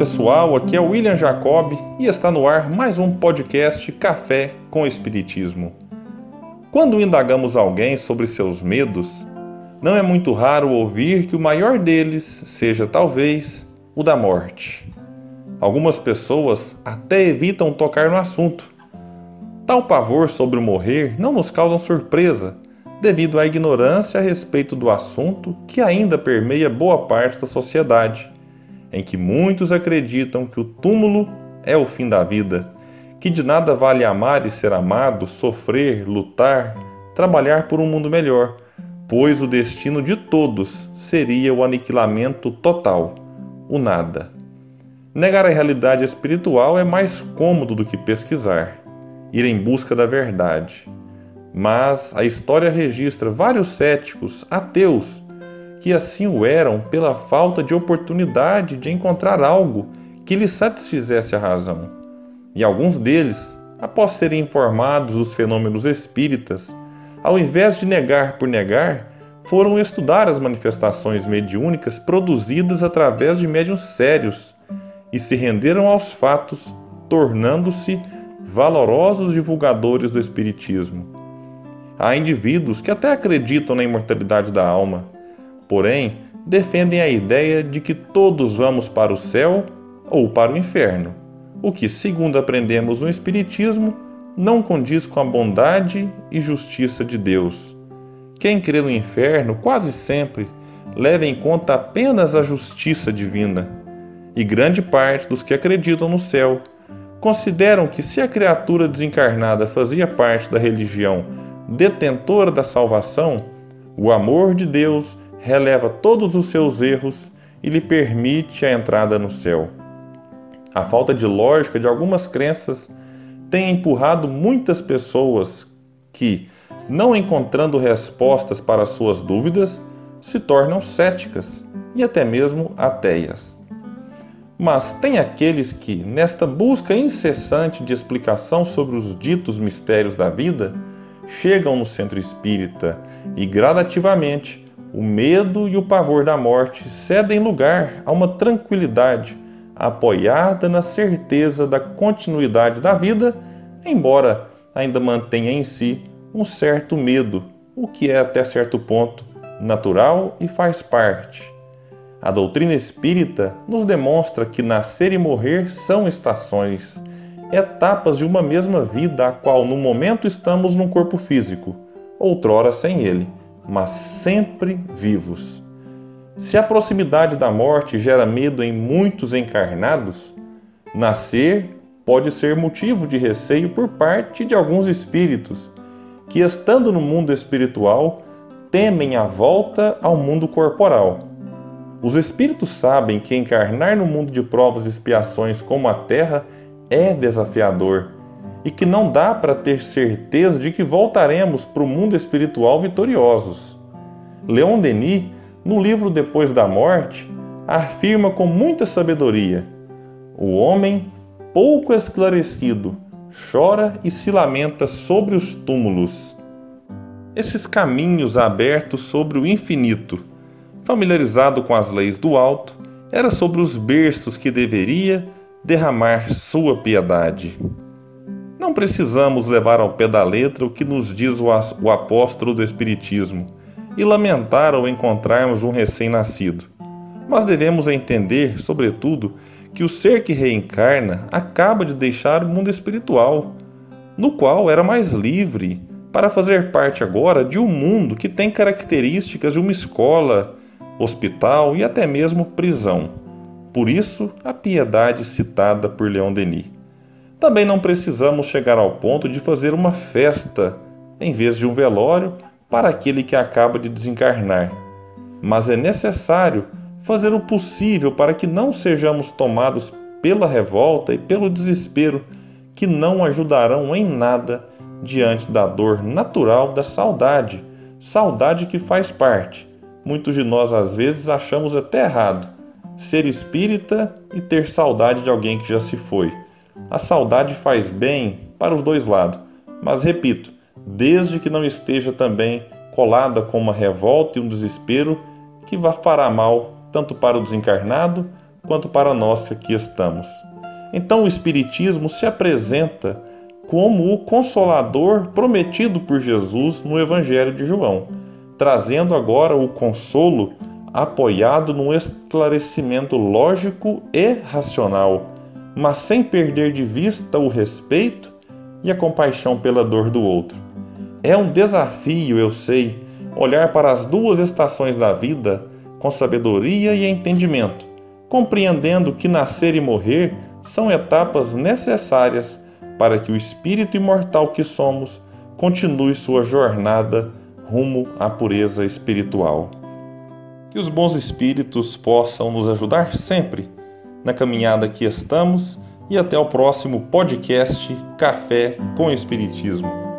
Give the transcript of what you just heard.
Pessoal, aqui é William Jacob e está no ar mais um podcast Café com Espiritismo. Quando indagamos alguém sobre seus medos, não é muito raro ouvir que o maior deles seja talvez o da morte. Algumas pessoas até evitam tocar no assunto. Tal pavor sobre o morrer não nos causa surpresa, devido à ignorância a respeito do assunto que ainda permeia boa parte da sociedade em que muitos acreditam que o túmulo é o fim da vida, que de nada vale amar e ser amado, sofrer, lutar, trabalhar por um mundo melhor, pois o destino de todos seria o aniquilamento total, o nada. Negar a realidade espiritual é mais cômodo do que pesquisar, ir em busca da verdade. Mas a história registra vários céticos, ateus, que assim o eram pela falta de oportunidade de encontrar algo que lhes satisfizesse a razão. E alguns deles, após serem informados dos fenômenos espíritas, ao invés de negar por negar, foram estudar as manifestações mediúnicas produzidas através de médiuns sérios e se renderam aos fatos, tornando-se valorosos divulgadores do Espiritismo. Há indivíduos que até acreditam na imortalidade da alma, porém, defendem a ideia de que todos vamos para o céu ou para o inferno, o que, segundo aprendemos no Espiritismo, não condiz com a bondade e justiça de Deus. Quem crê no inferno quase sempre leva em conta apenas a justiça divina, e grande parte dos que acreditam no céu consideram que se a criatura desencarnada fazia parte da religião detentora da salvação, o amor de Deus releva todos os seus erros e lhe permite a entrada no céu. A falta de lógica de algumas crenças tem empurrado muitas pessoas que, não encontrando respostas para suas dúvidas, se tornam céticas e até mesmo ateias. Mas tem aqueles que, nesta busca incessante de explicação sobre os ditos mistérios da vida, chegam no centro espírita e gradativamente o medo e o pavor da morte cedem lugar a uma tranquilidade apoiada na certeza da continuidade da vida, embora ainda mantenha em si um certo medo, o que é até certo ponto natural e faz parte. A doutrina espírita nos demonstra que nascer e morrer são estações, etapas de uma mesma vida, a qual no momento estamos num corpo físico, outrora sem ele mas sempre vivos. Se a proximidade da morte gera medo em muitos encarnados, nascer pode ser motivo de receio por parte de alguns espíritos que, estando no mundo espiritual, temem a volta ao mundo corporal. Os espíritos sabem que encarnar no mundo de provas e expiações como a Terra é desafiador e que não dá para ter certeza de que voltaremos para o mundo espiritual vitoriosos. Leon Denis, no livro Depois da Morte, afirma com muita sabedoria: o homem, pouco esclarecido, chora e se lamenta sobre os túmulos. Esses caminhos abertos sobre o infinito, familiarizado com as leis do alto, era sobre os berços que deveria derramar sua piedade. Não precisamos levar ao pé da letra o que nos diz o apóstolo do Espiritismo e lamentar ao encontrarmos um recém-nascido. Mas devemos entender, sobretudo, que o ser que reencarna acaba de deixar o mundo espiritual, no qual era mais livre, para fazer parte agora de um mundo que tem características de uma escola, hospital e até mesmo prisão. Por isso, a piedade citada por Leon Denis. Também não precisamos chegar ao ponto de fazer uma festa em vez de um velório para aquele que acaba de desencarnar. Mas é necessário fazer o possível para que não sejamos tomados pela revolta e pelo desespero que não ajudarão em nada diante da dor natural da saudade, saudade que faz parte. Muitos de nós às vezes achamos até errado ser espírita e ter saudade de alguém que já se foi. A saudade faz bem para os dois lados, mas repito, desde que não esteja também colada com uma revolta e um desespero que vá fará mal tanto para o desencarnado quanto para nós que aqui estamos. Então o Espiritismo se apresenta como o consolador prometido por Jesus no Evangelho de João, trazendo agora o consolo apoiado num esclarecimento lógico e racional, mas sem perder de vista o respeito e a compaixão pela dor do outro. É um desafio, eu sei, olhar para as duas estações da vida com sabedoria e entendimento, compreendendo que nascer e morrer são etapas necessárias para que o espírito imortal que somos continue sua jornada rumo à pureza espiritual. Que os bons espíritos possam nos ajudar sempre na caminhada que estamos e até o próximo podcast Café com Espiritismo.